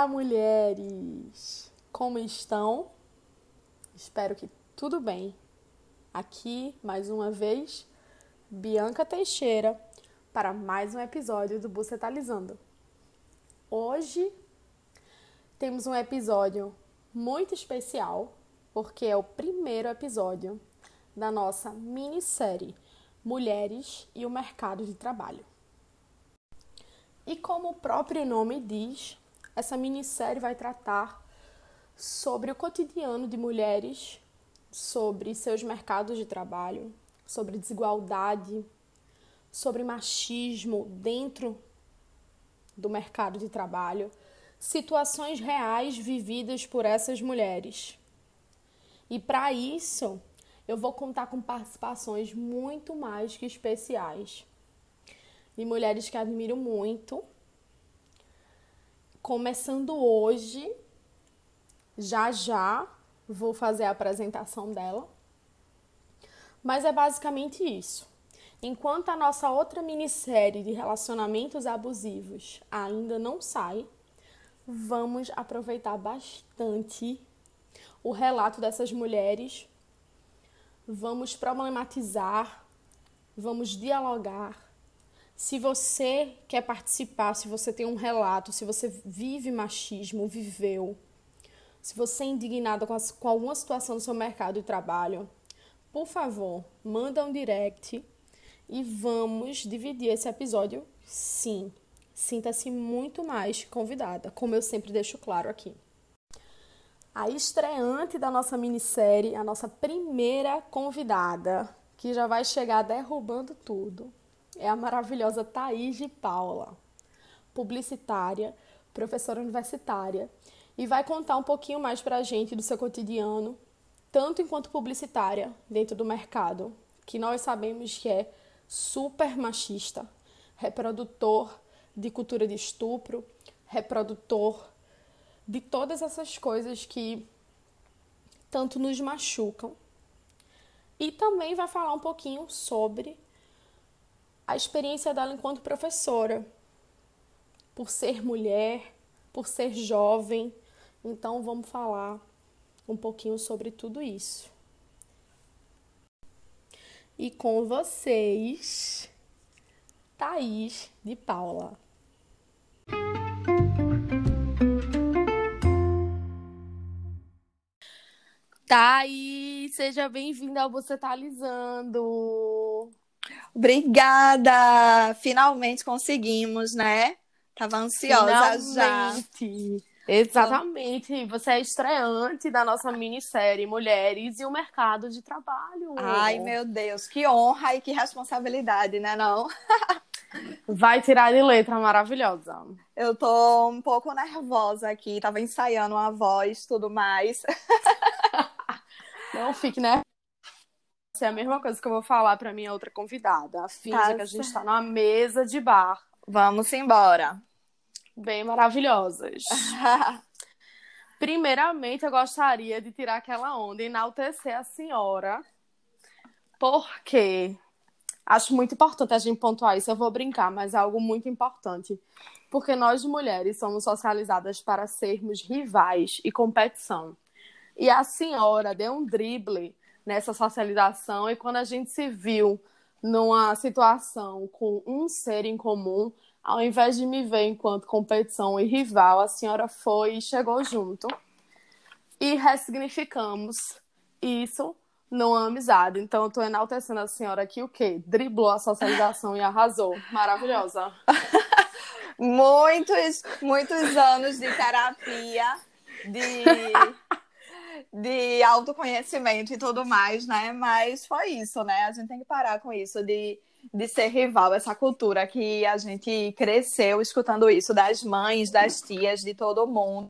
Olá, mulheres! Como estão? Espero que tudo bem. Aqui, mais uma vez, Bianca Teixeira para mais um episódio do Bucetalizando. Hoje temos um episódio muito especial, porque é o primeiro episódio da nossa minissérie Mulheres e o Mercado de Trabalho. E como o próprio nome diz, essa minissérie vai tratar sobre o cotidiano de mulheres, sobre seus mercados de trabalho, sobre desigualdade, sobre machismo dentro do mercado de trabalho, situações reais vividas por essas mulheres. E para isso, eu vou contar com participações muito mais que especiais de mulheres que admiro muito começando hoje. Já já vou fazer a apresentação dela. Mas é basicamente isso. Enquanto a nossa outra minissérie de relacionamentos abusivos ainda não sai, vamos aproveitar bastante o relato dessas mulheres. Vamos problematizar, vamos dialogar se você quer participar, se você tem um relato, se você vive machismo, viveu, se você é indignada com, com alguma situação do seu mercado de trabalho, por favor, manda um direct e vamos dividir esse episódio sim. Sinta-se muito mais convidada, como eu sempre deixo claro aqui. A estreante da nossa minissérie, a nossa primeira convidada, que já vai chegar derrubando tudo, é a maravilhosa Thaís de Paula, publicitária, professora universitária, e vai contar um pouquinho mais para a gente do seu cotidiano, tanto enquanto publicitária dentro do mercado, que nós sabemos que é super machista, reprodutor de cultura de estupro, reprodutor de todas essas coisas que tanto nos machucam. E também vai falar um pouquinho sobre a experiência dela enquanto professora, por ser mulher, por ser jovem. Então, vamos falar um pouquinho sobre tudo isso. E com vocês, Thaís de Paula. Thaís, seja bem-vinda ao Você Talizando. Obrigada! Finalmente conseguimos, né? Tava ansiosa Finalmente. já. Exatamente. Você é estreante da nossa minissérie Mulheres e o Mercado de Trabalho. Ai, meu Deus, que honra e que responsabilidade, né não? Vai tirar de letra maravilhosa. Eu tô um pouco nervosa aqui, tava ensaiando a voz, tudo mais. Não fique nervosa é a mesma coisa que eu vou falar para minha outra convidada. Finge tá que a gente está numa mesa de bar. Vamos embora. Bem maravilhosas. Primeiramente, eu gostaria de tirar aquela onda e enaltecer a senhora, porque acho muito importante a gente pontuar isso. Eu vou brincar, mas é algo muito importante. Porque nós, mulheres, somos socializadas para sermos rivais e competição. E a senhora deu um drible nessa socialização e quando a gente se viu numa situação com um ser em comum, ao invés de me ver enquanto competição e rival, a senhora foi e chegou junto e ressignificamos isso numa amizade. Então, eu estou enaltecendo a senhora aqui o quê? Driblou a socialização e arrasou. Maravilhosa. muitos, muitos anos de terapia, de de autoconhecimento e tudo mais, né? Mas foi isso, né? A gente tem que parar com isso de, de ser rival, essa cultura que a gente cresceu escutando isso das mães, das tias, de todo mundo.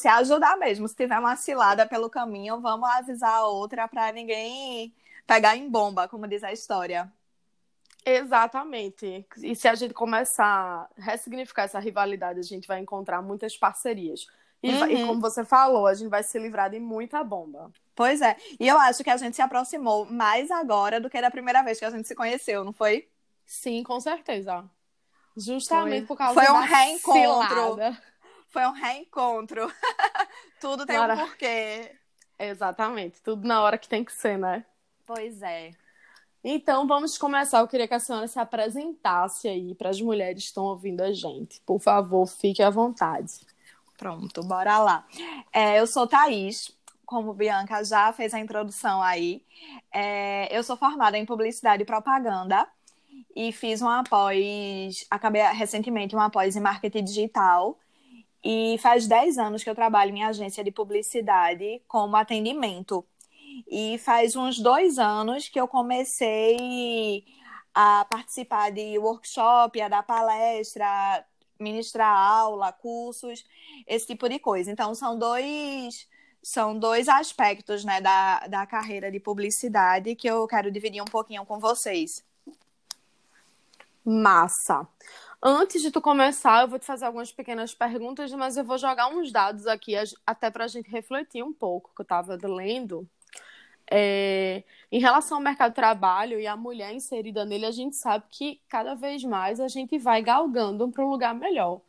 Se ajudar mesmo, se tiver uma cilada pelo caminho, vamos avisar a outra para ninguém pegar em bomba, como diz a história. Exatamente. E se a gente começar a ressignificar essa rivalidade, a gente vai encontrar muitas parcerias. E, uhum. e, como você falou, a gente vai se livrar de muita bomba. Pois é. E eu acho que a gente se aproximou mais agora do que da primeira vez que a gente se conheceu, não foi? Sim, com certeza. Justamente foi. por causa foi um da reencontro. Cilada. foi um reencontro. Tudo tem Mara... um porquê. Exatamente, tudo na hora que tem que ser, né? Pois é. Então, vamos começar. Eu queria que a senhora se apresentasse aí para as mulheres que estão ouvindo a gente. Por favor, fique à vontade. Pronto, bora lá. É, eu sou Thaís, como Bianca já fez a introdução aí. É, eu sou formada em publicidade e propaganda e fiz uma pós, acabei recentemente uma pós em marketing digital. E faz 10 anos que eu trabalho em agência de publicidade como atendimento. E faz uns dois anos que eu comecei a participar de workshop, a dar palestra, ministrar aula, cursos, esse tipo de coisa. Então, são dois, são dois aspectos né, da, da carreira de publicidade que eu quero dividir um pouquinho com vocês. Massa! Antes de tu começar, eu vou te fazer algumas pequenas perguntas, mas eu vou jogar uns dados aqui, até para a gente refletir um pouco, que eu estava lendo. É, em relação ao mercado de trabalho e a mulher inserida nele, a gente sabe que cada vez mais a gente vai galgando para um lugar melhor.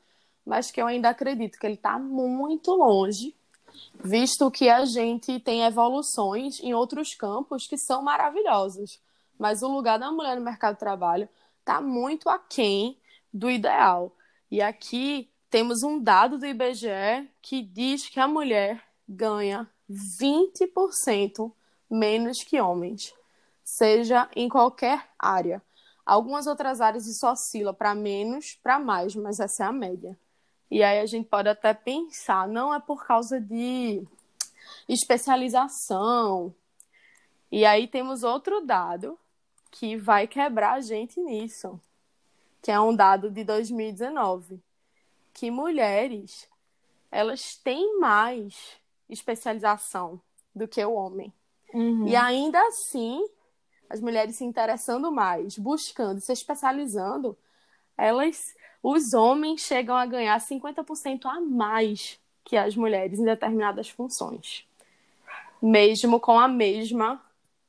Mas que eu ainda acredito que ele está muito longe, visto que a gente tem evoluções em outros campos que são maravilhosos. Mas o lugar da mulher no mercado de trabalho está muito aquém do ideal. E aqui temos um dado do IBGE que diz que a mulher ganha 20% menos que homens, seja em qualquer área. Algumas outras áreas isso oscila para menos, para mais, mas essa é a média. E aí a gente pode até pensar, não é por causa de especialização. E aí temos outro dado que vai quebrar a gente nisso, que é um dado de 2019, que mulheres elas têm mais especialização do que o homem. Uhum. E ainda assim, as mulheres se interessando mais, buscando, se especializando, elas, os homens chegam a ganhar 50% a mais que as mulheres em determinadas funções, mesmo com a mesma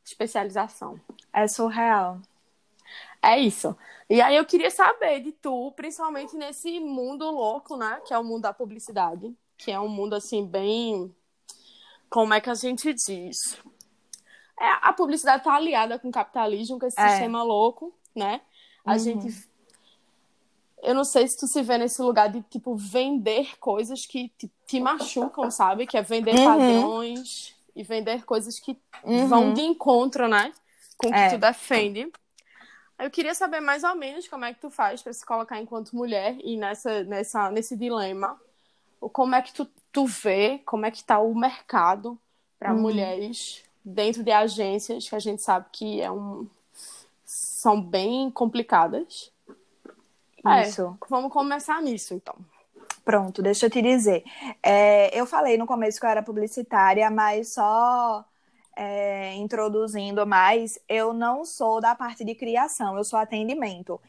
especialização. É surreal. É isso. E aí eu queria saber de tu, principalmente nesse mundo louco, né, que é o mundo da publicidade, que é um mundo assim bem como é que a gente diz? É, a publicidade está aliada com o capitalismo, com esse é. sistema louco, né? A uhum. gente. Eu não sei se tu se vê nesse lugar de, tipo, vender coisas que te, te machucam, sabe? Que é vender uhum. padrões e vender coisas que uhum. vão de encontro, né? Com o que é. tu defende. Eu queria saber mais ou menos como é que tu faz para se colocar enquanto mulher e nessa, nessa, nesse dilema. Como é que tu, tu vê, como é que tá o mercado para uhum. mulheres dentro de agências que a gente sabe que é um, são bem complicadas. É, Isso. É, vamos começar nisso, então. Pronto, deixa eu te dizer. É, eu falei no começo que eu era publicitária, mas só é, introduzindo mais, eu não sou da parte de criação, eu sou atendimento.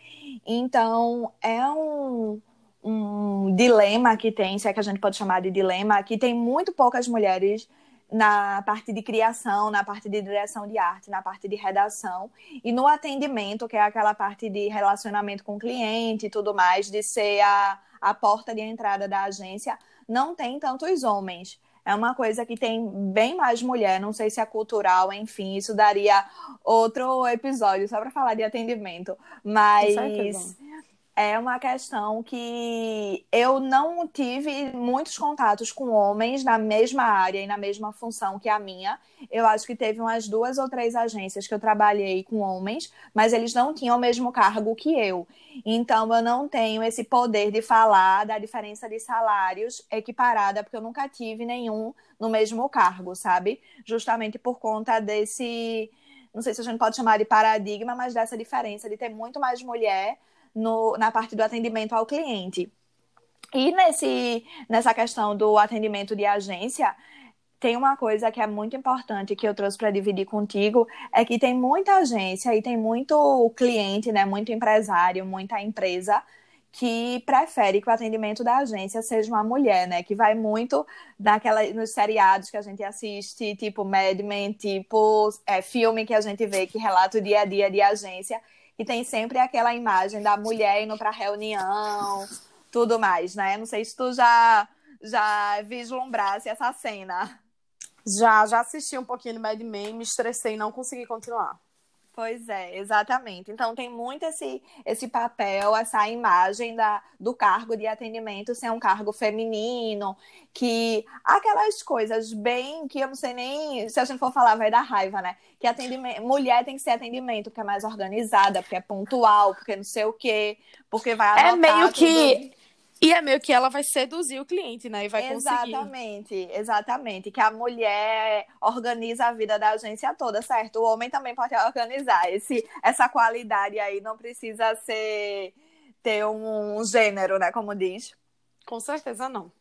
Então, é um, um dilema que tem, se é que a gente pode chamar de dilema, que tem muito poucas mulheres na parte de criação, na parte de direção de arte, na parte de redação e no atendimento, que é aquela parte de relacionamento com o cliente e tudo mais, de ser a, a porta de entrada da agência, não tem tantos homens. É uma coisa que tem bem mais mulher, não sei se é cultural, enfim, isso daria outro episódio só para falar de atendimento, mas é uma questão que eu não tive muitos contatos com homens na mesma área e na mesma função que a minha. Eu acho que teve umas duas ou três agências que eu trabalhei com homens, mas eles não tinham o mesmo cargo que eu. Então eu não tenho esse poder de falar da diferença de salários equiparada, porque eu nunca tive nenhum no mesmo cargo, sabe? Justamente por conta desse não sei se a gente pode chamar de paradigma, mas dessa diferença de ter muito mais mulher no, na parte do atendimento ao cliente. E nesse, nessa questão do atendimento de agência, tem uma coisa que é muito importante que eu trouxe para dividir contigo, é que tem muita agência e tem muito cliente, né, muito empresário, muita empresa que prefere que o atendimento da agência seja uma mulher, né? Que vai muito daquela, nos seriados que a gente assiste, tipo Mad Men, tipo é, filme que a gente vê que relata o dia a dia de agência e tem sempre aquela imagem da mulher indo para reunião, tudo mais, né? Não sei se tu já já vislumbrasse essa cena. Já, já assisti um pouquinho do Mad Men, me estressei e não consegui continuar. Pois é, exatamente. Então tem muito esse, esse papel, essa imagem da, do cargo de atendimento ser um cargo feminino, que aquelas coisas bem que eu não sei nem se a gente for falar vai dar raiva, né? Que atendimento, mulher tem que ser atendimento porque é mais organizada, porque é pontual, porque não sei o quê, porque vai É meio que e é meio que ela vai seduzir o cliente, né? E vai conseguir. Exatamente, exatamente. Que a mulher organiza a vida da agência toda, certo? O homem também pode organizar. Esse, essa qualidade aí não precisa ser ter um gênero, né? Como diz. Com certeza não.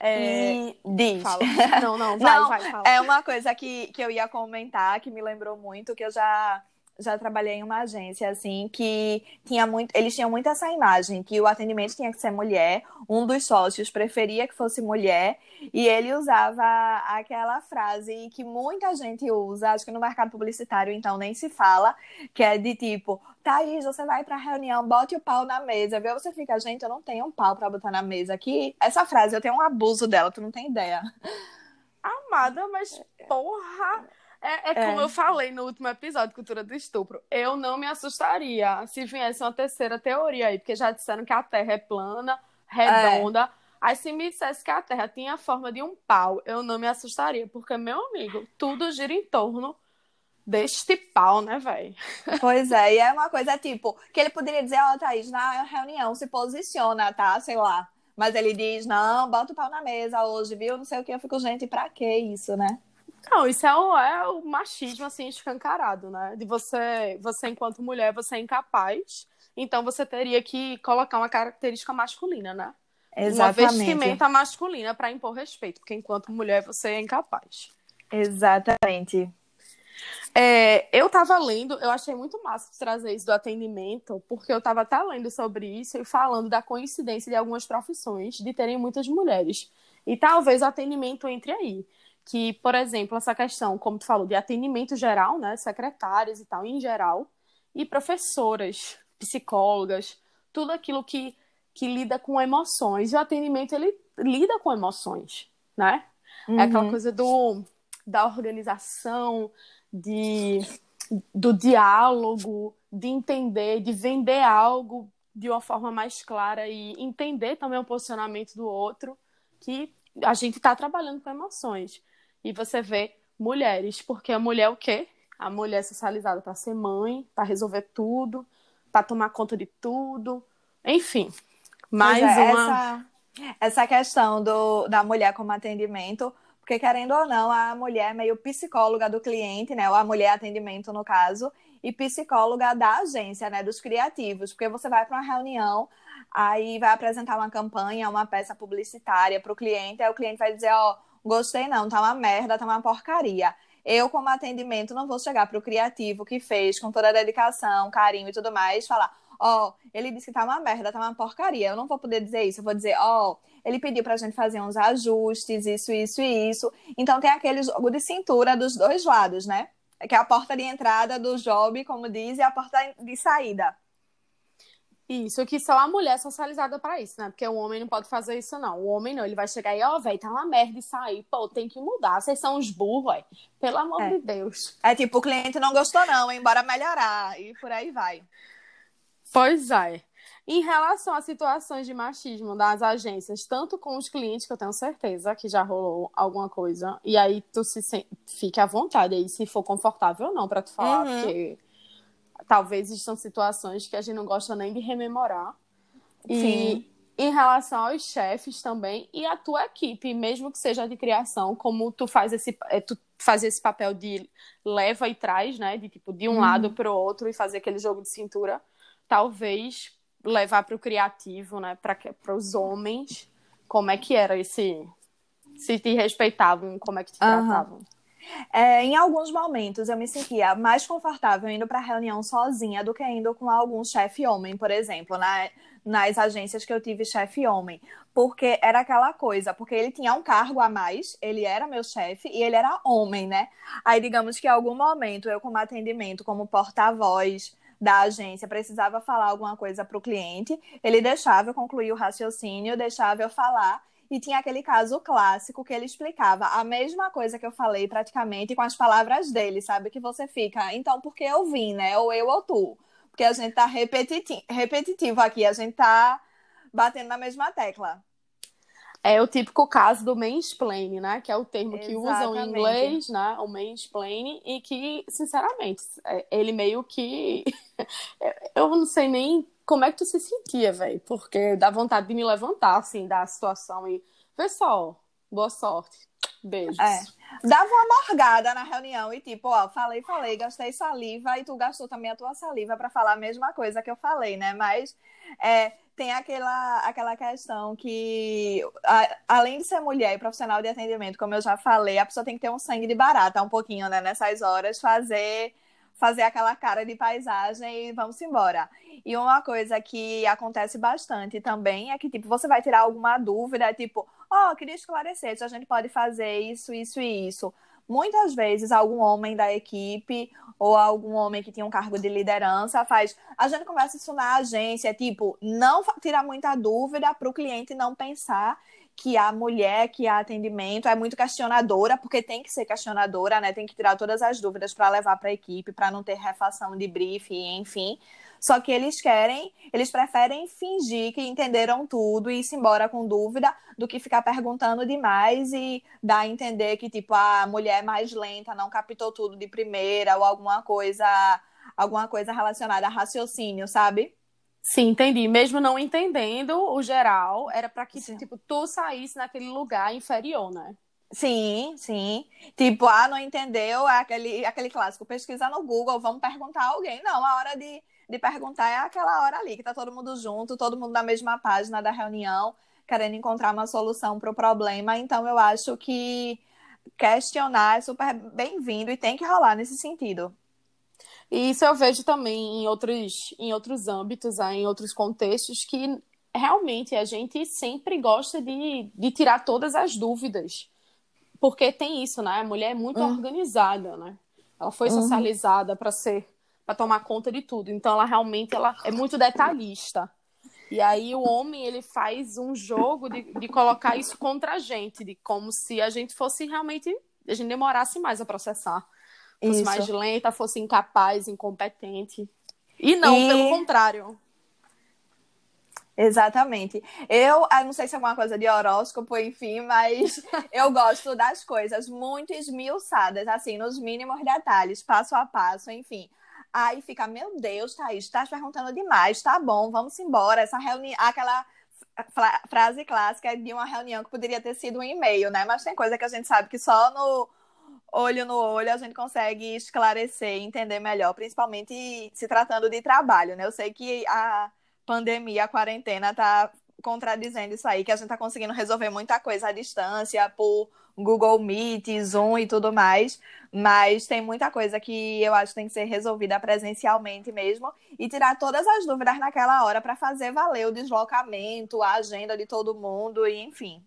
É, e diz. Fala. Não, não, vai, não, vai, fala. É uma coisa que, que eu ia comentar, que me lembrou muito, que eu já já trabalhei em uma agência assim que tinha muito, eles tinham muito essa imagem que o atendimento tinha que ser mulher, um dos sócios preferia que fosse mulher e ele usava aquela frase que muita gente usa, acho que no mercado publicitário então nem se fala, que é de tipo, Thaís, você vai pra reunião, bote o pau na mesa, viu? Você fica, gente, eu não tenho um pau para botar na mesa aqui. Essa frase, eu tenho um abuso dela, tu não tem ideia. Amada, mas porra, é, é, como é. eu falei no último episódio, Cultura do Estupro. Eu não me assustaria se viesse uma terceira teoria aí, porque já disseram que a Terra é plana, redonda. É. Aí se me dissesse que a Terra tinha a forma de um pau, eu não me assustaria, porque, meu amigo, tudo gira em torno deste pau, né, velho? Pois é, e é uma coisa tipo, que ele poderia dizer, ó, oh, Thaís, na reunião se posiciona, tá? Sei lá. Mas ele diz, não, bota o pau na mesa hoje, viu? Não sei o que. Eu fico, gente, pra que isso, né? Não, isso é o, é o machismo, assim, escancarado, né? De você, você, enquanto mulher, você é incapaz, então você teria que colocar uma característica masculina, né? Exatamente. Uma vestimenta masculina para impor respeito, porque enquanto mulher você é incapaz. Exatamente. É, eu tava lendo, eu achei muito massa trazer isso do atendimento, porque eu tava até lendo sobre isso e falando da coincidência de algumas profissões de terem muitas mulheres. E talvez o atendimento entre aí que, por exemplo, essa questão, como tu falou, de atendimento geral, né, secretárias e tal, em geral, e professoras, psicólogas, tudo aquilo que, que lida com emoções. E o atendimento, ele lida com emoções, né? Uhum. É aquela uhum. coisa do, da organização, de, do diálogo, de entender, de vender algo de uma forma mais clara e entender também o posicionamento do outro, que a gente está trabalhando com emoções e você vê mulheres, porque a mulher é o quê? A mulher é socializada para ser mãe, para resolver tudo, para tomar conta de tudo, enfim. Mais é, uma essa, essa questão do, da mulher como atendimento, porque querendo ou não, a mulher é meio psicóloga do cliente, né? Ou a mulher atendimento no caso, e psicóloga da agência, né, dos criativos, porque você vai para uma reunião, aí vai apresentar uma campanha, uma peça publicitária para o cliente, aí o cliente vai dizer, ó, oh, gostei não, tá uma merda, tá uma porcaria. Eu, como atendimento, não vou chegar pro criativo que fez com toda a dedicação, carinho e tudo mais, falar, ó, oh, ele disse que tá uma merda, tá uma porcaria. Eu não vou poder dizer isso, eu vou dizer, ó, oh, ele pediu pra gente fazer uns ajustes, isso, isso e isso. Então tem aquele jogo de cintura dos dois lados, né? Que é a porta de entrada do job, como diz, e a porta de saída. Isso, que só a mulher é socializada para isso, né? Porque o homem não pode fazer isso, não. O homem não, ele vai chegar e, ó, oh, velho, tá uma merda isso aí, pô, tem que mudar. Vocês são uns burros, velho. Pelo amor é. de Deus. É tipo, o cliente não gostou, não, embora melhorar. E por aí vai. Pois é. Em relação às situações de machismo das agências, tanto com os clientes, que eu tenho certeza que já rolou alguma coisa, e aí tu se fique à vontade aí, se for confortável ou não, para tu falar, uhum. porque talvez existam situações que a gente não gosta nem de rememorar. Sim. E em relação aos chefes também e a tua equipe, mesmo que seja de criação, como tu faz esse é, tu faz esse papel de leva e traz, né, de tipo de um uhum. lado para o outro e fazer aquele jogo de cintura, talvez levar para o criativo, né, para os homens, como é que era esse se te respeitavam, como é que te uhum. tratavam. É, em alguns momentos eu me sentia mais confortável indo para reunião sozinha do que indo com algum chefe homem, por exemplo, na, nas agências que eu tive chefe homem, porque era aquela coisa, porque ele tinha um cargo a mais, ele era meu chefe e ele era homem, né? Aí digamos que em algum momento eu como atendimento, como porta-voz, da agência precisava falar alguma coisa para o cliente, ele deixava eu concluir o raciocínio, deixava eu falar. E tinha aquele caso clássico que ele explicava a mesma coisa que eu falei praticamente com as palavras dele, sabe? Que você fica, então por que eu vim, né? Ou eu ou tu. Porque a gente tá repetitivo, repetitivo aqui, a gente tá batendo na mesma tecla. É o típico caso do mansplaining, né? Que é o termo que Exatamente. usam em inglês, né? O mansplaining, e que, sinceramente, é, ele meio que. Eu não sei nem como é que tu se sentia, velho. Porque dá vontade de me levantar, assim, da situação e. Pessoal, boa sorte. Beijos. É. Dava uma morgada na reunião e tipo, ó, falei, falei, gastei saliva e tu gastou também a tua saliva para falar a mesma coisa que eu falei, né? Mas é, tem aquela, aquela questão que, a, além de ser mulher e profissional de atendimento, como eu já falei, a pessoa tem que ter um sangue de barata um pouquinho, né? Nessas horas, fazer fazer aquela cara de paisagem e vamos embora. E uma coisa que acontece bastante também é que, tipo, você vai tirar alguma dúvida, tipo, ó, oh, queria esclarecer se a gente pode fazer isso, isso e isso. Muitas vezes, algum homem da equipe ou algum homem que tinha um cargo de liderança faz. A gente conversa isso na agência, tipo, não tirar muita dúvida para o cliente não pensar que a mulher que há atendimento é muito questionadora, porque tem que ser questionadora, né? Tem que tirar todas as dúvidas para levar para a equipe, para não ter refação de briefing, enfim. Só que eles querem, eles preferem fingir que entenderam tudo e ir embora com dúvida do que ficar perguntando demais e dar a entender que, tipo, a mulher é mais lenta, não captou tudo de primeira ou alguma coisa, alguma coisa relacionada a raciocínio, sabe? Sim, entendi. Mesmo não entendendo o geral, era para que, sim. tipo, tu saísse naquele lugar inferior, né? Sim, sim. Tipo, ah, não entendeu? É aquele, aquele clássico, pesquisa no Google, vamos perguntar a alguém. Não, a hora de de perguntar é aquela hora ali, que tá todo mundo junto, todo mundo na mesma página da reunião, querendo encontrar uma solução para o problema. Então, eu acho que questionar é super bem-vindo e tem que rolar nesse sentido. E isso eu vejo também em outros, em outros âmbitos, ah, em outros contextos, que realmente a gente sempre gosta de, de tirar todas as dúvidas. Porque tem isso, né? A mulher é muito uhum. organizada, né? Ela foi uhum. socializada para ser para tomar conta de tudo. Então ela realmente ela é muito detalhista. E aí o homem ele faz um jogo de, de colocar isso contra a gente, de como se a gente fosse realmente a gente demorasse mais a processar, fosse isso. mais lenta, fosse incapaz, incompetente. E não, e... pelo contrário. Exatamente. Eu, eu não sei se é alguma coisa de horóscopo, enfim, mas eu gosto das coisas muito esmiuçadas, assim, nos mínimos detalhes, passo a passo, enfim. Aí fica, meu Deus, Thaís, estás perguntando demais, tá bom, vamos embora. Essa reunião, aquela frase clássica de uma reunião que poderia ter sido um e-mail, né? Mas tem coisa que a gente sabe que só no olho no olho a gente consegue esclarecer e entender melhor, principalmente se tratando de trabalho, né? Eu sei que a pandemia, a quarentena tá contradizendo isso aí, que a gente tá conseguindo resolver muita coisa à distância por Google Meet, Zoom e tudo mais, mas tem muita coisa que eu acho que tem que ser resolvida presencialmente mesmo e tirar todas as dúvidas naquela hora para fazer valer o deslocamento, a agenda de todo mundo e enfim.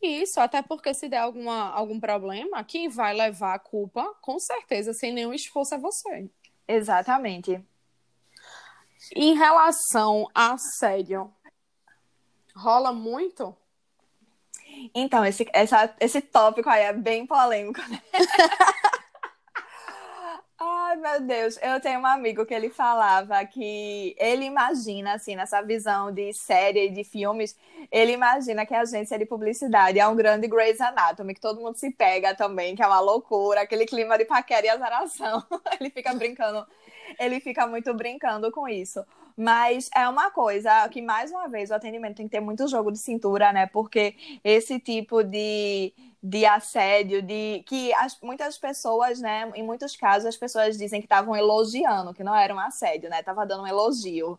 Isso, até porque se der alguma, algum problema, quem vai levar a culpa, com certeza, sem nenhum esforço, é você. Exatamente. Em relação a assédio, rola muito? Então, esse, essa, esse tópico aí é bem polêmico, né? Ai, meu Deus, eu tenho um amigo que ele falava que ele imagina, assim, nessa visão de série, de filmes, ele imagina que a agência de publicidade é um grande Grey's Anatomy, que todo mundo se pega também, que é uma loucura, aquele clima de paquera e azaração. ele fica brincando, ele fica muito brincando com isso. Mas é uma coisa que, mais uma vez, o atendimento tem que ter muito jogo de cintura, né? Porque esse tipo de, de assédio, de que as, muitas pessoas, né? Em muitos casos, as pessoas dizem que estavam elogiando, que não era um assédio, né? Tava dando um elogio.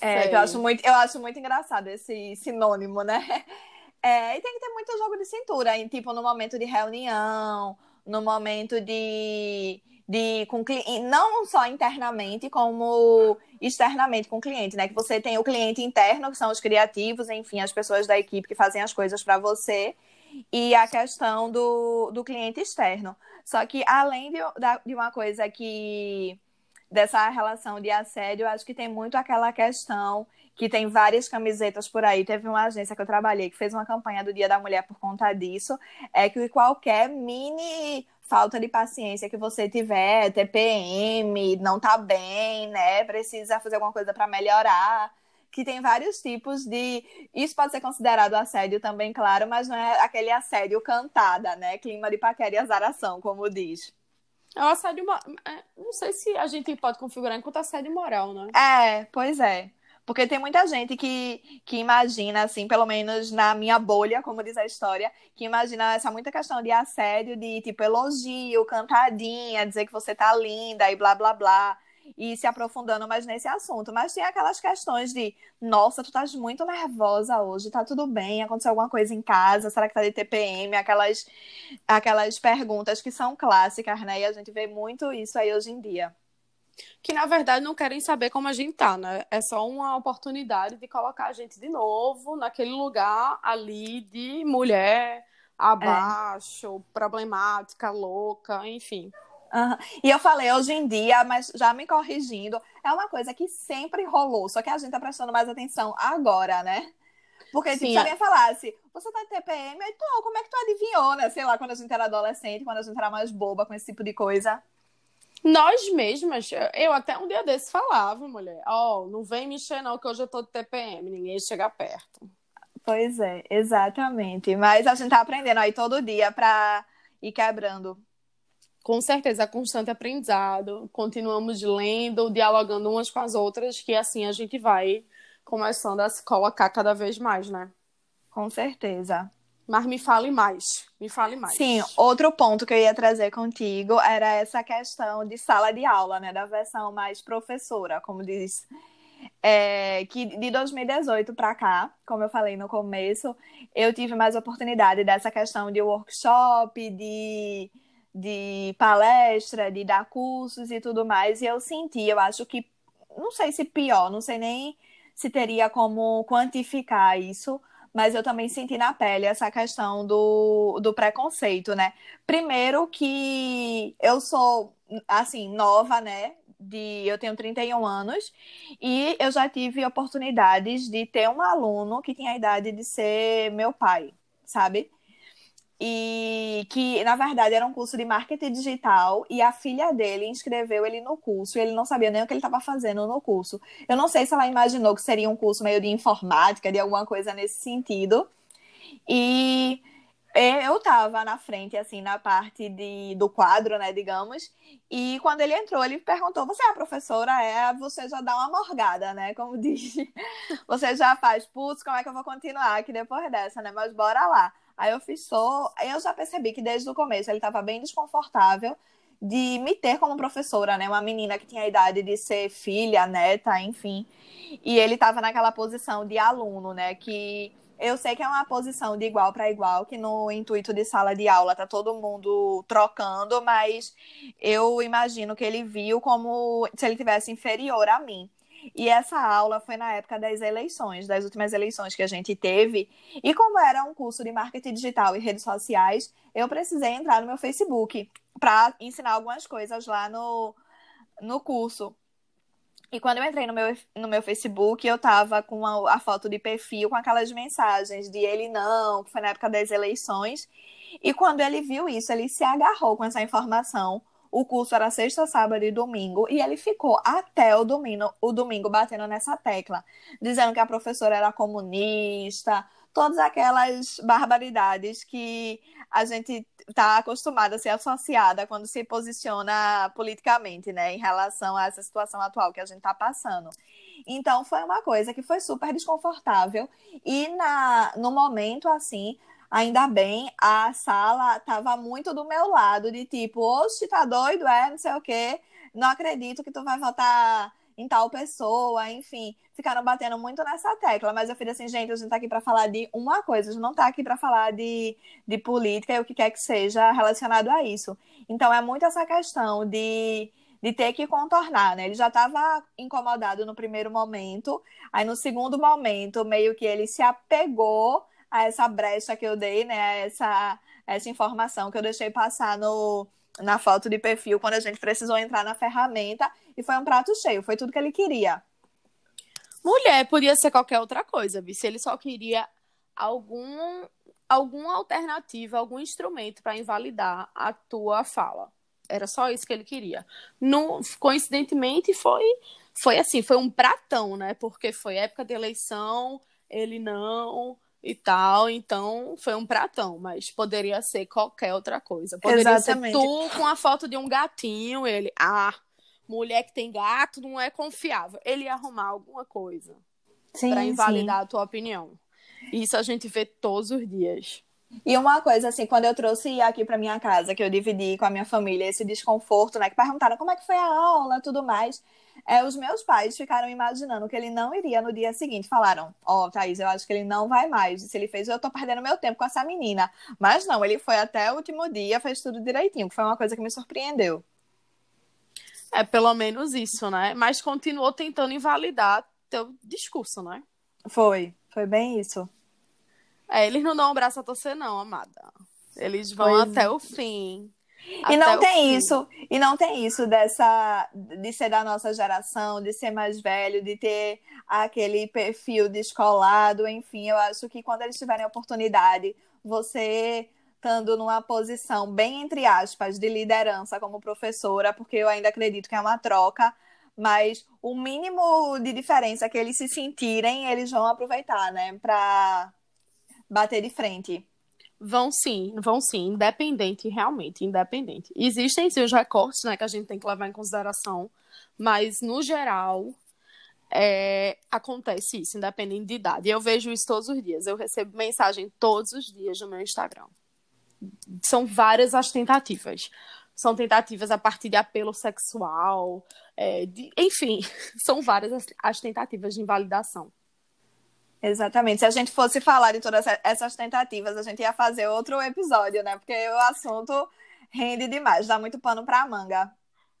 É, eu, acho muito, eu acho muito engraçado esse sinônimo, né? É, e tem que ter muito jogo de cintura, em, tipo, no momento de reunião, no momento de de com não só internamente como externamente com o cliente, né? Que você tem o cliente interno, que são os criativos, enfim, as pessoas da equipe que fazem as coisas para você, e a questão do, do cliente externo. Só que além de, de uma coisa que dessa relação de assédio, acho que tem muito aquela questão que tem várias camisetas por aí. Teve uma agência que eu trabalhei que fez uma campanha do Dia da Mulher por conta disso. É que qualquer mini falta de paciência que você tiver, TPM, não tá bem, né? Precisa fazer alguma coisa para melhorar. Que tem vários tipos de. Isso pode ser considerado assédio também, claro, mas não é aquele assédio cantada, né? Clima de paquera e azaração, como diz. É o assédio. É, não sei se a gente pode configurar enquanto assédio moral, né? É, pois é. Porque tem muita gente que, que imagina, assim, pelo menos na minha bolha, como diz a história, que imagina essa muita questão de assédio, de tipo elogio, cantadinha, dizer que você tá linda e blá blá blá. E se aprofundando mais nesse assunto. Mas tem aquelas questões de, nossa, tu estás muito nervosa hoje, tá tudo bem? Aconteceu alguma coisa em casa? Será que tá de TPM? Aquelas, aquelas perguntas que são clássicas, né? E a gente vê muito isso aí hoje em dia que na verdade não querem saber como a gente tá, né? É só uma oportunidade de colocar a gente de novo naquele lugar ali de mulher abaixo, é. problemática, louca, enfim. Uhum. E eu falei hoje em dia, mas já me corrigindo, é uma coisa que sempre rolou, só que a gente tá prestando mais atenção agora, né? Porque tipo, se alguém falasse, você tá de TPM, então, como é que tu adivinhou, né? Sei lá, quando a gente era adolescente, quando a gente era mais boba com esse tipo de coisa. Nós mesmas, eu até um dia desse falava, mulher, ó, oh, não vem mexer não, que hoje eu tô de TPM, ninguém chega perto. Pois é, exatamente. Mas a gente tá aprendendo aí todo dia pra ir quebrando. Com certeza, constante aprendizado. Continuamos lendo, dialogando umas com as outras, que assim a gente vai começando a se colocar cada vez mais, né? Com certeza. Mas me fale mais, me fale mais. Sim, outro ponto que eu ia trazer contigo era essa questão de sala de aula, né? Da versão mais professora, como diz. É, que de 2018 para cá, como eu falei no começo, eu tive mais oportunidade dessa questão de workshop, de, de palestra, de dar cursos e tudo mais, e eu senti, eu acho que, não sei se pior, não sei nem se teria como quantificar isso, mas eu também senti na pele essa questão do, do preconceito, né? Primeiro que eu sou, assim, nova, né? De, eu tenho 31 anos e eu já tive oportunidades de ter um aluno que tinha a idade de ser meu pai, sabe? E que na verdade era um curso de marketing digital e a filha dele inscreveu ele no curso e ele não sabia nem o que ele estava fazendo no curso. Eu não sei se ela imaginou que seria um curso meio de informática, de alguma coisa nesse sentido. E eu estava na frente, assim, na parte de, do quadro, né, digamos, e quando ele entrou, ele perguntou, você é a professora? É, você já dá uma morgada, né, como diz, você já faz, putz, como é que eu vou continuar aqui depois dessa, né, mas bora lá. Aí eu fiz só. Eu já percebi que desde o começo ele estava bem desconfortável de me ter como professora, né? Uma menina que tinha a idade de ser filha, neta, enfim. E ele estava naquela posição de aluno, né? Que eu sei que é uma posição de igual para igual, que no intuito de sala de aula tá todo mundo trocando, mas eu imagino que ele viu como se ele tivesse inferior a mim. E essa aula foi na época das eleições, das últimas eleições que a gente teve. E como era um curso de marketing digital e redes sociais, eu precisei entrar no meu Facebook para ensinar algumas coisas lá no, no curso. E quando eu entrei no meu, no meu Facebook, eu tava com a, a foto de perfil com aquelas mensagens de ele não, que foi na época das eleições. E quando ele viu isso, ele se agarrou com essa informação o curso era sexta, sábado e domingo, e ele ficou até o domingo, o domingo batendo nessa tecla, dizendo que a professora era comunista, todas aquelas barbaridades que a gente está acostumada a ser associada quando se posiciona politicamente, né, em relação a essa situação atual que a gente está passando. Então foi uma coisa que foi super desconfortável e na no momento assim Ainda bem, a sala estava muito do meu lado, de tipo, oxe, tá doido, é, não sei o quê, não acredito que tu vai votar em tal pessoa, enfim, ficaram batendo muito nessa tecla, mas eu falei assim, gente, a gente tá aqui para falar de uma coisa, a gente não tá aqui para falar de, de política e o que quer que seja relacionado a isso. Então é muito essa questão de, de ter que contornar, né? Ele já estava incomodado no primeiro momento, aí no segundo momento, meio que ele se apegou a essa brecha que eu dei, né? A essa, essa informação que eu deixei passar no, na foto de perfil quando a gente precisou entrar na ferramenta e foi um prato cheio, foi tudo que ele queria. Mulher podia ser qualquer outra coisa, se ele só queria algum alguma alternativa, algum instrumento para invalidar a tua fala. Era só isso que ele queria. No, coincidentemente foi foi assim, foi um pratão, né? Porque foi época de eleição, ele não e tal, então foi um pratão, mas poderia ser qualquer outra coisa. Poderia Exatamente. ser tu com a foto de um gatinho, ele, ah, mulher que tem gato não é confiável. Ele ia arrumar alguma coisa para invalidar sim. a tua opinião. Isso a gente vê todos os dias. E uma coisa, assim, quando eu trouxe aqui para minha casa, que eu dividi com a minha família esse desconforto, né? Que perguntaram como é que foi a aula tudo mais. É, os meus pais ficaram imaginando que ele não iria no dia seguinte. Falaram: Ó, oh, Thaís, eu acho que ele não vai mais. E se ele fez, eu tô perdendo meu tempo com essa menina. Mas não, ele foi até o último dia, fez tudo direitinho, que foi uma coisa que me surpreendeu. É pelo menos isso, né? Mas continuou tentando invalidar teu discurso, né? Foi, foi bem isso. É, eles não dão um braço a torcer, não, amada. Eles vão pois até é. o fim. E não tem fim. isso, e não tem isso dessa de ser da nossa geração, de ser mais velho, de ter aquele perfil descolado, enfim, eu acho que quando eles tiverem oportunidade, você estando numa posição bem entre aspas de liderança como professora, porque eu ainda acredito que é uma troca, mas o mínimo de diferença que eles se sentirem, eles vão aproveitar, né, para bater de frente. Vão sim, vão sim, independente, realmente, independente. Existem sim os recortes, né, que a gente tem que levar em consideração, mas no geral é, acontece isso, independente de idade. Eu vejo isso todos os dias. Eu recebo mensagem todos os dias no meu Instagram são várias as tentativas. São tentativas a partir de apelo sexual, é, de, enfim, são várias as, as tentativas de invalidação. Exatamente. Se a gente fosse falar de todas essas tentativas, a gente ia fazer outro episódio, né? Porque o assunto rende demais, dá muito pano para manga.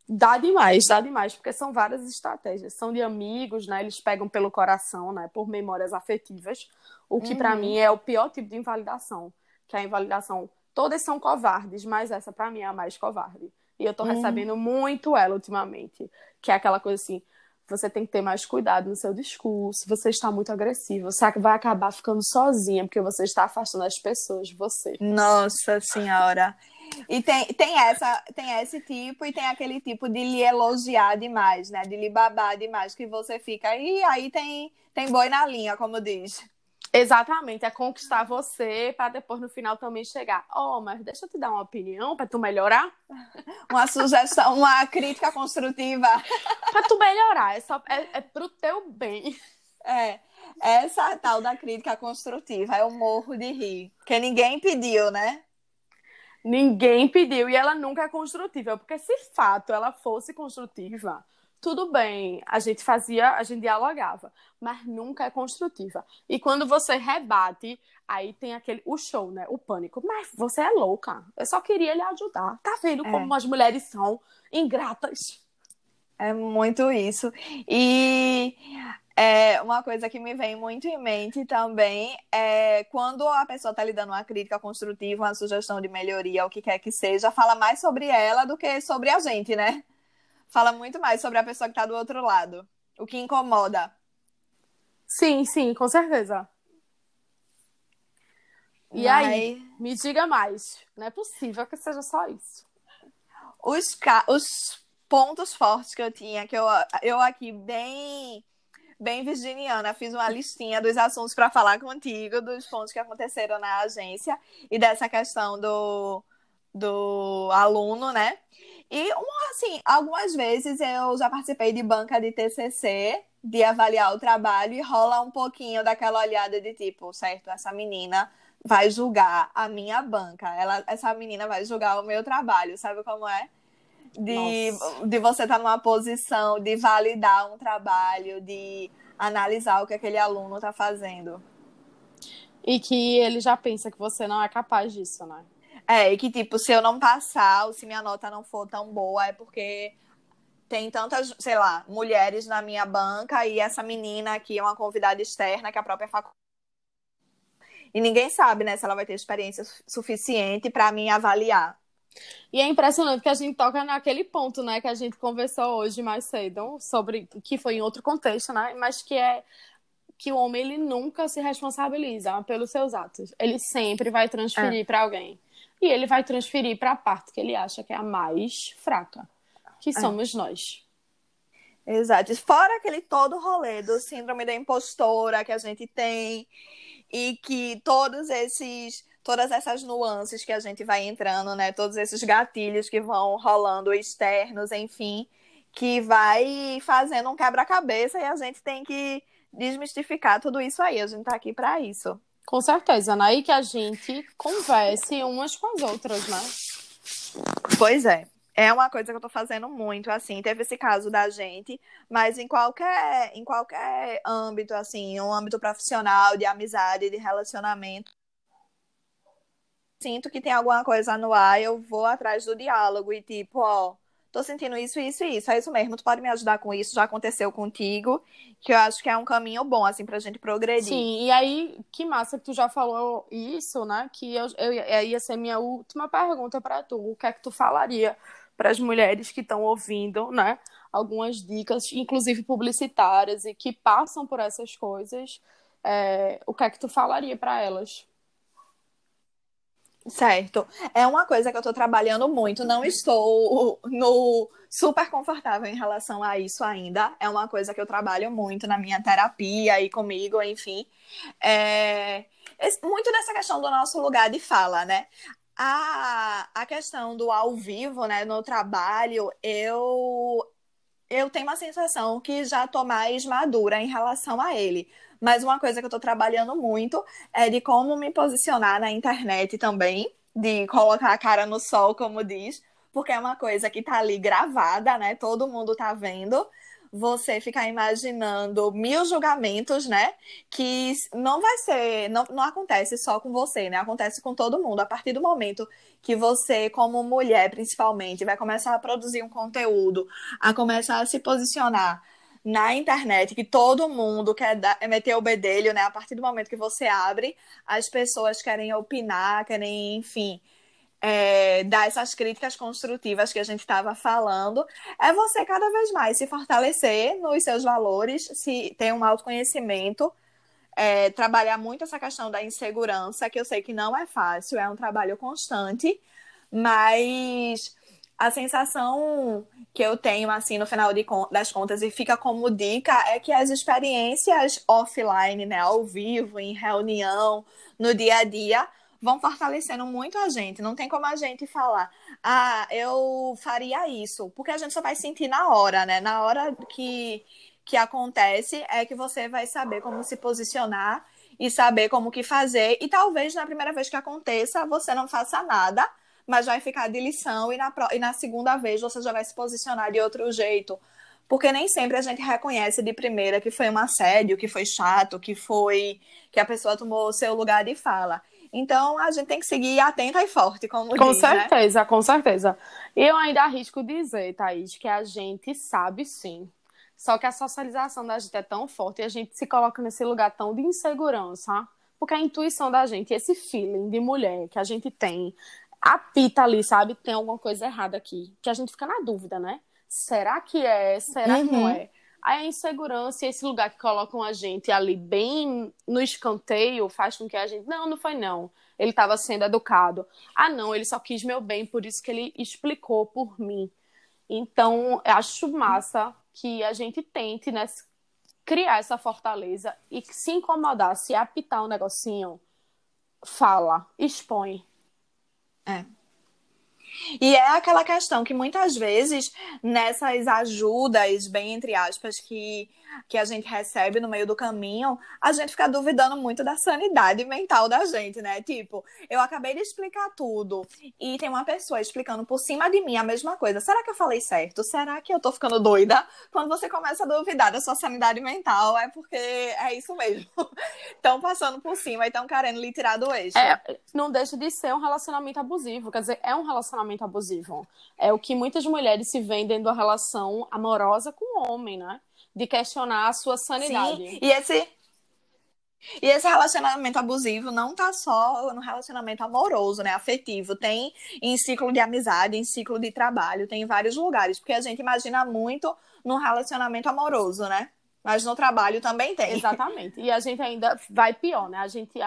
Dá demais, dá demais, porque são várias estratégias. São de amigos, né? Eles pegam pelo coração, né? Por memórias afetivas, o que uhum. para mim é o pior tipo de invalidação, que é a invalidação Todas são covardes, mas essa para mim é a mais covarde. E eu tô hum. recebendo muito ela ultimamente. Que é aquela coisa assim: você tem que ter mais cuidado no seu discurso, você está muito agressivo, você vai acabar ficando sozinha, porque você está afastando as pessoas de você. Nossa Senhora! E tem, tem, essa, tem esse tipo e tem aquele tipo de lhe elogiar demais, né? De lhe babar demais, que você fica. E aí tem, tem boi na linha, como diz. Exatamente, é conquistar você para depois no final também chegar. Oh, mas deixa eu te dar uma opinião para tu melhorar. Uma sugestão, uma crítica construtiva. para tu melhorar, é, só, é, é pro teu bem. É, essa tal da crítica construtiva, é o morro de rir. Que ninguém pediu, né? Ninguém pediu e ela nunca é construtiva, porque se fato ela fosse construtiva, tudo bem, a gente fazia, a gente dialogava, mas nunca é construtiva. E quando você rebate, aí tem aquele o show, né? O pânico. Mas você é louca. Eu só queria lhe ajudar. Tá vendo é. como as mulheres são ingratas? É muito isso. E é, uma coisa que me vem muito em mente também é quando a pessoa está lhe dando uma crítica construtiva, uma sugestão de melhoria, o que quer que seja, fala mais sobre ela do que sobre a gente, né? Fala muito mais sobre a pessoa que está do outro lado. O que incomoda. Sim, sim, com certeza. E Mas... aí, me diga mais. Não é possível que seja só isso. Os, ca... os pontos fortes que eu tinha, que eu, eu aqui bem bem virginiana, fiz uma listinha dos assuntos para falar contigo, dos pontos que aconteceram na agência e dessa questão do, do aluno, né? E, assim, algumas vezes eu já participei de banca de TCC, de avaliar o trabalho, e rola um pouquinho daquela olhada de tipo, certo, essa menina vai julgar a minha banca, ela, essa menina vai julgar o meu trabalho, sabe como é? De, de você estar tá numa posição de validar um trabalho, de analisar o que aquele aluno está fazendo. E que ele já pensa que você não é capaz disso, né? É, e que, tipo, se eu não passar, ou se minha nota não for tão boa, é porque tem tantas, sei lá, mulheres na minha banca e essa menina aqui é uma convidada externa que a própria faculdade. E ninguém sabe, né, se ela vai ter experiência suficiente para me avaliar. E é impressionante que a gente toca naquele ponto, né, que a gente conversou hoje mais cedo, sobre que foi em outro contexto, né, mas que é que o homem ele nunca se responsabiliza pelos seus atos. Ele sempre vai transferir é. para alguém. E ele vai transferir para a parte que ele acha que é a mais fraca, que é. somos nós. Exato. Fora aquele todo rolê do síndrome da impostora que a gente tem e que todos esses todas essas nuances que a gente vai entrando, né? Todos esses gatilhos que vão rolando externos, enfim, que vai fazendo um quebra-cabeça e a gente tem que desmistificar tudo isso aí. A gente tá aqui para isso. Com certeza, né? E que a gente converse umas com as outras, né? Pois é. É uma coisa que eu tô fazendo muito, assim, teve esse caso da gente, mas em qualquer, em qualquer âmbito, assim, um âmbito profissional, de amizade, de relacionamento, sinto que tem alguma coisa no ar, eu vou atrás do diálogo e tipo, ó, tô sentindo isso, isso e isso. É isso mesmo, tu pode me ajudar com isso, já aconteceu contigo, que eu acho que é um caminho bom, assim, pra gente progredir. Sim, e aí, que massa que tu já falou isso, né? Que eu, eu ia ser minha última pergunta para tu. O que é que tu falaria para as mulheres que estão ouvindo, né? Algumas dicas, inclusive publicitárias, e que passam por essas coisas. É, o que é que tu falaria para elas? Certo. É uma coisa que eu estou trabalhando muito. Não estou no super confortável em relação a isso ainda. É uma coisa que eu trabalho muito na minha terapia e comigo, enfim. É... Muito dessa questão do nosso lugar de fala, né? A, a questão do ao vivo, né, no trabalho, eu eu tenho uma sensação que já estou mais madura em relação a ele. Mas uma coisa que eu estou trabalhando muito é de como me posicionar na internet também, de colocar a cara no sol, como diz, porque é uma coisa que está ali gravada, né? Todo mundo está vendo. Você ficar imaginando mil julgamentos, né? Que não vai ser, não, não acontece só com você, né? Acontece com todo mundo. A partir do momento que você, como mulher, principalmente, vai começar a produzir um conteúdo, a começar a se posicionar na internet que todo mundo quer dar, meter o bedelho, né? A partir do momento que você abre, as pessoas querem opinar, querem, enfim, é, dar essas críticas construtivas que a gente estava falando. É você cada vez mais se fortalecer nos seus valores, se ter um autoconhecimento. É, trabalhar muito essa questão da insegurança, que eu sei que não é fácil, é um trabalho constante, mas a sensação que eu tenho, assim, no final de, das contas, e fica como dica, é que as experiências offline, né, ao vivo, em reunião, no dia a dia, vão fortalecendo muito a gente. Não tem como a gente falar, ah, eu faria isso, porque a gente só vai sentir na hora, né? Na hora que, que acontece, é que você vai saber como se posicionar e saber como que fazer. E talvez na primeira vez que aconteça, você não faça nada mas vai ficar de lição e na, e na segunda vez você já vai se posicionar de outro jeito. Porque nem sempre a gente reconhece de primeira que foi um assédio, que foi chato, que foi que a pessoa tomou seu lugar de fala. Então a gente tem que seguir atenta e forte, como Com diz, né? certeza, né? com certeza. Eu ainda arrisco dizer, Thaís, que a gente sabe sim. Só que a socialização da gente é tão forte e a gente se coloca nesse lugar tão de insegurança. Porque a intuição da gente, esse feeling de mulher que a gente tem, apita ali, sabe? Tem alguma coisa errada aqui. Que a gente fica na dúvida, né? Será que é? Será uhum. que não uhum. é? Aí a insegurança e esse lugar que colocam a gente ali bem no escanteio faz com que a gente. Não, não foi não. Ele estava sendo educado. Ah, não, ele só quis meu bem, por isso que ele explicou por mim. Então, eu acho massa que a gente tente, né, criar essa fortaleza e se incomodar, se apitar um negocinho, fala, expõe. É. E é aquela questão que muitas vezes nessas ajudas, bem entre aspas, que que a gente recebe no meio do caminho, a gente fica duvidando muito da sanidade mental da gente, né? Tipo, eu acabei de explicar tudo e tem uma pessoa explicando por cima de mim a mesma coisa. Será que eu falei certo? Será que eu tô ficando doida? Quando você começa a duvidar da sua sanidade mental, é porque é isso mesmo. Estão passando por cima e estão querendo lhe tirar do eixo. É, não deixa de ser um relacionamento abusivo. Quer dizer, é um relacionamento abusivo. É o que muitas mulheres se vendem da relação amorosa com o homem, né? de questionar a sua sanidade. Sim, e esse E esse relacionamento abusivo não tá só no relacionamento amoroso, né? Afetivo. Tem em ciclo de amizade, em ciclo de trabalho, tem em vários lugares. Porque a gente imagina muito no relacionamento amoroso, né? Mas no trabalho também tem. Exatamente. E a gente ainda vai pior, né? A gente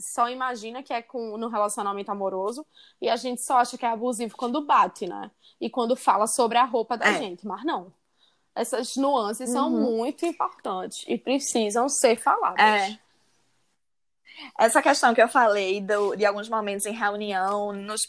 só imagina que é com, no relacionamento amoroso e a gente só acha que é abusivo quando bate, né? E quando fala sobre a roupa da é. gente. Mas não. Essas nuances uhum. são muito importantes e precisam ser faladas. É. Essa questão que eu falei do, de alguns momentos em reunião, nos,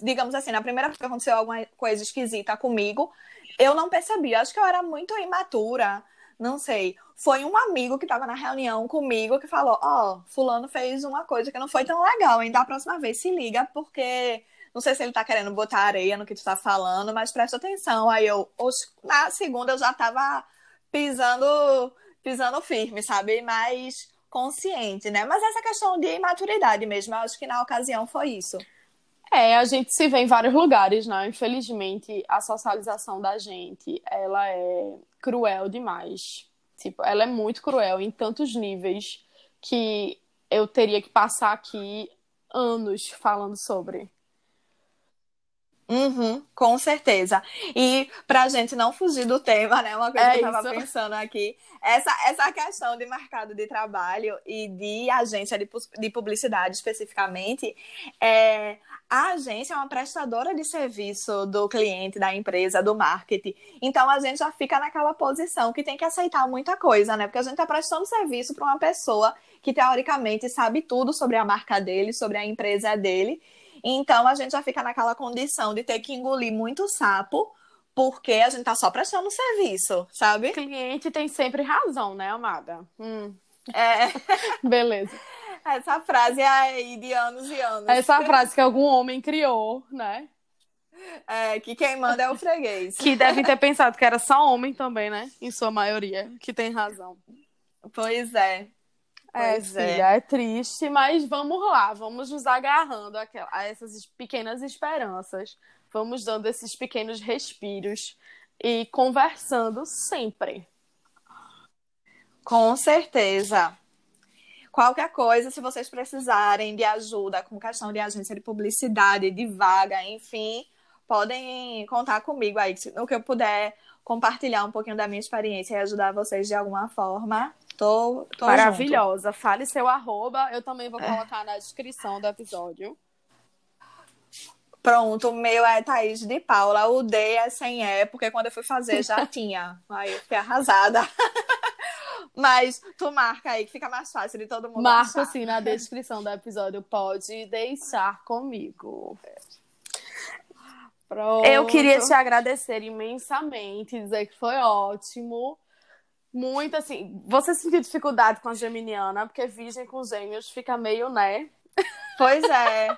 digamos assim, na primeira vez que aconteceu alguma coisa esquisita comigo, eu não percebi. Acho que eu era muito imatura não sei. Foi um amigo que estava na reunião comigo que falou: Ó, oh, Fulano fez uma coisa que não foi tão legal, hein? Da próxima vez se liga, porque não sei se ele tá querendo botar areia no que tu tá falando, mas presta atenção. Aí eu, na segunda, eu já tava pisando, pisando firme, sabe? Mais consciente, né? Mas essa questão de imaturidade mesmo, eu acho que na ocasião foi isso. É, a gente se vê em vários lugares, né? Infelizmente, a socialização da gente, ela é cruel demais. Tipo, ela é muito cruel em tantos níveis que eu teria que passar aqui anos falando sobre. Uhum, com certeza. E pra gente não fugir do tema, né? Uma coisa é que eu tava isso. pensando aqui, essa, essa questão de mercado de trabalho e de agência de, de publicidade especificamente, é, a agência é uma prestadora de serviço do cliente, da empresa, do marketing. Então a gente já fica naquela posição que tem que aceitar muita coisa, né? Porque a gente está prestando serviço para uma pessoa que teoricamente sabe tudo sobre a marca dele, sobre a empresa dele. Então a gente já fica naquela condição de ter que engolir muito sapo, porque a gente tá só prestando serviço, sabe? O cliente tem sempre razão, né, amada? Hum. É. Beleza. Essa frase é aí de anos e anos. Essa frase que algum homem criou, né? É, que quem manda é o freguês. Que devem ter pensado que era só homem também, né? Em sua maioria, que tem razão. Pois é. É, pois é, filha, é. é triste, mas vamos lá, vamos nos agarrando a, a essas pequenas esperanças, vamos dando esses pequenos respiros e conversando sempre. Com certeza. Qualquer coisa, se vocês precisarem de ajuda com questão de agência de publicidade, de vaga, enfim, podem contar comigo aí, no que eu puder compartilhar um pouquinho da minha experiência e ajudar vocês de alguma forma. Tô, tô Maravilhosa. Junto. Fale seu arroba. Eu também vou colocar na descrição do episódio. Pronto, o meu é Thaís de Paula. O D é sem E, porque quando eu fui fazer já tinha. Aí eu fiquei arrasada. Mas tu marca aí, que fica mais fácil de todo mundo Marco achar. sim na descrição do episódio. Pode deixar comigo. Pronto. Eu queria te agradecer imensamente, dizer que foi ótimo muito assim. Você sentiu dificuldade com a Geminiana, porque Virgem com Gêmeos fica meio, né? Pois é.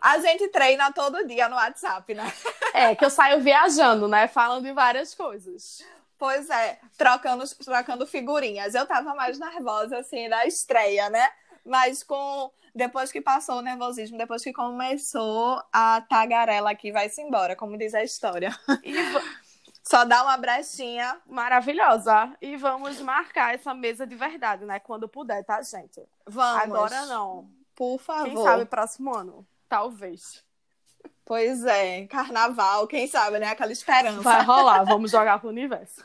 A gente treina todo dia no WhatsApp, né? É, que eu saio viajando, né? Falando de várias coisas. Pois é, trocando, trocando figurinhas. Eu tava mais nervosa, assim, da estreia, né? Mas com depois que passou o nervosismo, depois que começou a tagarela aqui, vai-se embora, como diz a história. E só dá uma brechinha. Maravilhosa. E vamos marcar essa mesa de verdade, né? Quando puder, tá, gente? Vamos. Agora não. Por favor. Quem sabe próximo ano. Talvez. Pois é. Carnaval, quem sabe, né? Aquela esperança. Vai rolar. Vamos jogar pro universo.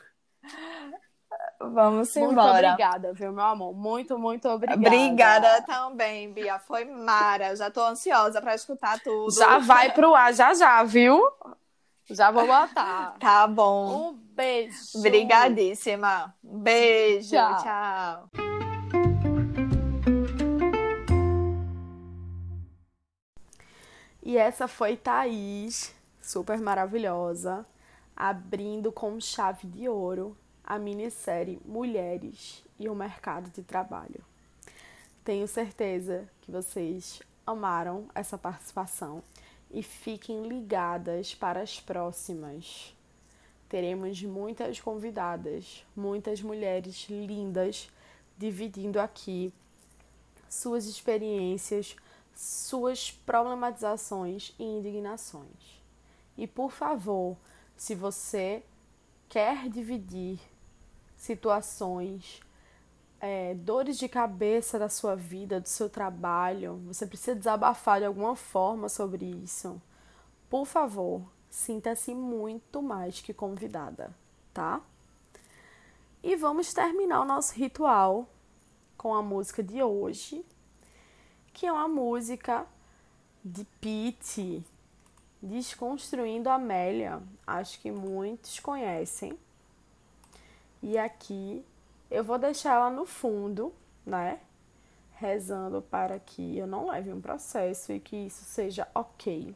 Vamos muito embora. Muito obrigada, viu, meu amor? Muito, muito obrigada. Obrigada também, Bia. Foi mara. Já tô ansiosa para escutar tudo. Já vai pro ar, já já, viu? Já vou botar. Tá bom. Um beijo. Obrigadíssima. Beijo. Tchau. Tchau. E essa foi Thaís, super maravilhosa, abrindo com chave de ouro a minissérie Mulheres e o Mercado de Trabalho. Tenho certeza que vocês amaram essa participação e fiquem ligadas para as próximas. Teremos muitas convidadas, muitas mulheres lindas dividindo aqui suas experiências, suas problematizações e indignações. E por favor, se você quer dividir situações é, dores de cabeça da sua vida, do seu trabalho, você precisa desabafar de alguma forma sobre isso, por favor, sinta-se muito mais que convidada, tá? E vamos terminar o nosso ritual com a música de hoje, que é uma música de Pete, Desconstruindo Amélia. Acho que muitos conhecem. E aqui eu vou deixar ela no fundo, né? Rezando para que eu não leve um processo e que isso seja ok.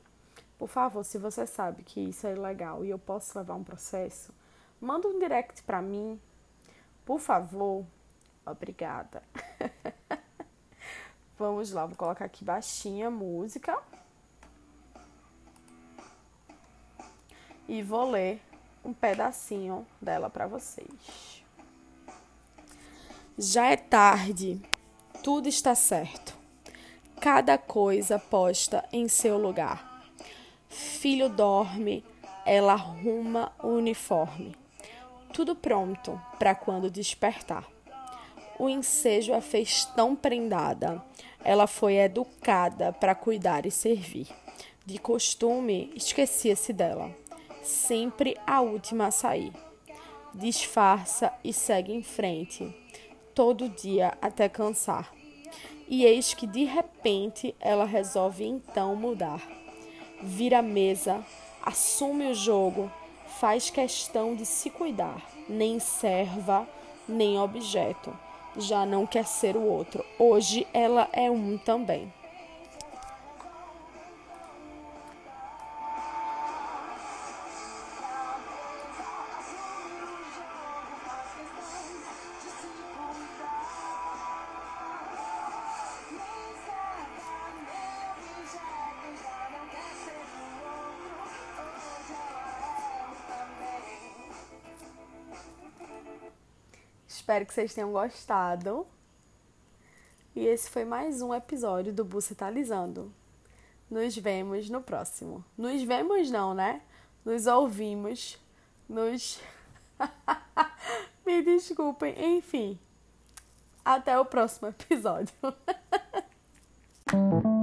Por favor, se você sabe que isso é ilegal e eu posso levar um processo, manda um direct para mim. Por favor. Obrigada. Vamos lá, vou colocar aqui baixinha a música. E vou ler um pedacinho dela para vocês. Já é tarde, tudo está certo. Cada coisa posta em seu lugar. Filho dorme, ela arruma o uniforme. Tudo pronto para quando despertar. O ensejo a fez tão prendada. Ela foi educada para cuidar e servir. De costume, esquecia-se dela. Sempre a última a sair. Disfarça e segue em frente todo dia até cansar. E eis que de repente ela resolve então mudar. Vira a mesa, assume o jogo, faz questão de se cuidar, nem serva, nem objeto. Já não quer ser o outro. Hoje ela é um também. Espero que vocês tenham gostado. E esse foi mais um episódio do Bucetalizando. Nos vemos no próximo. Nos vemos não, né? Nos ouvimos. Nos. Me desculpem. Enfim. Até o próximo episódio.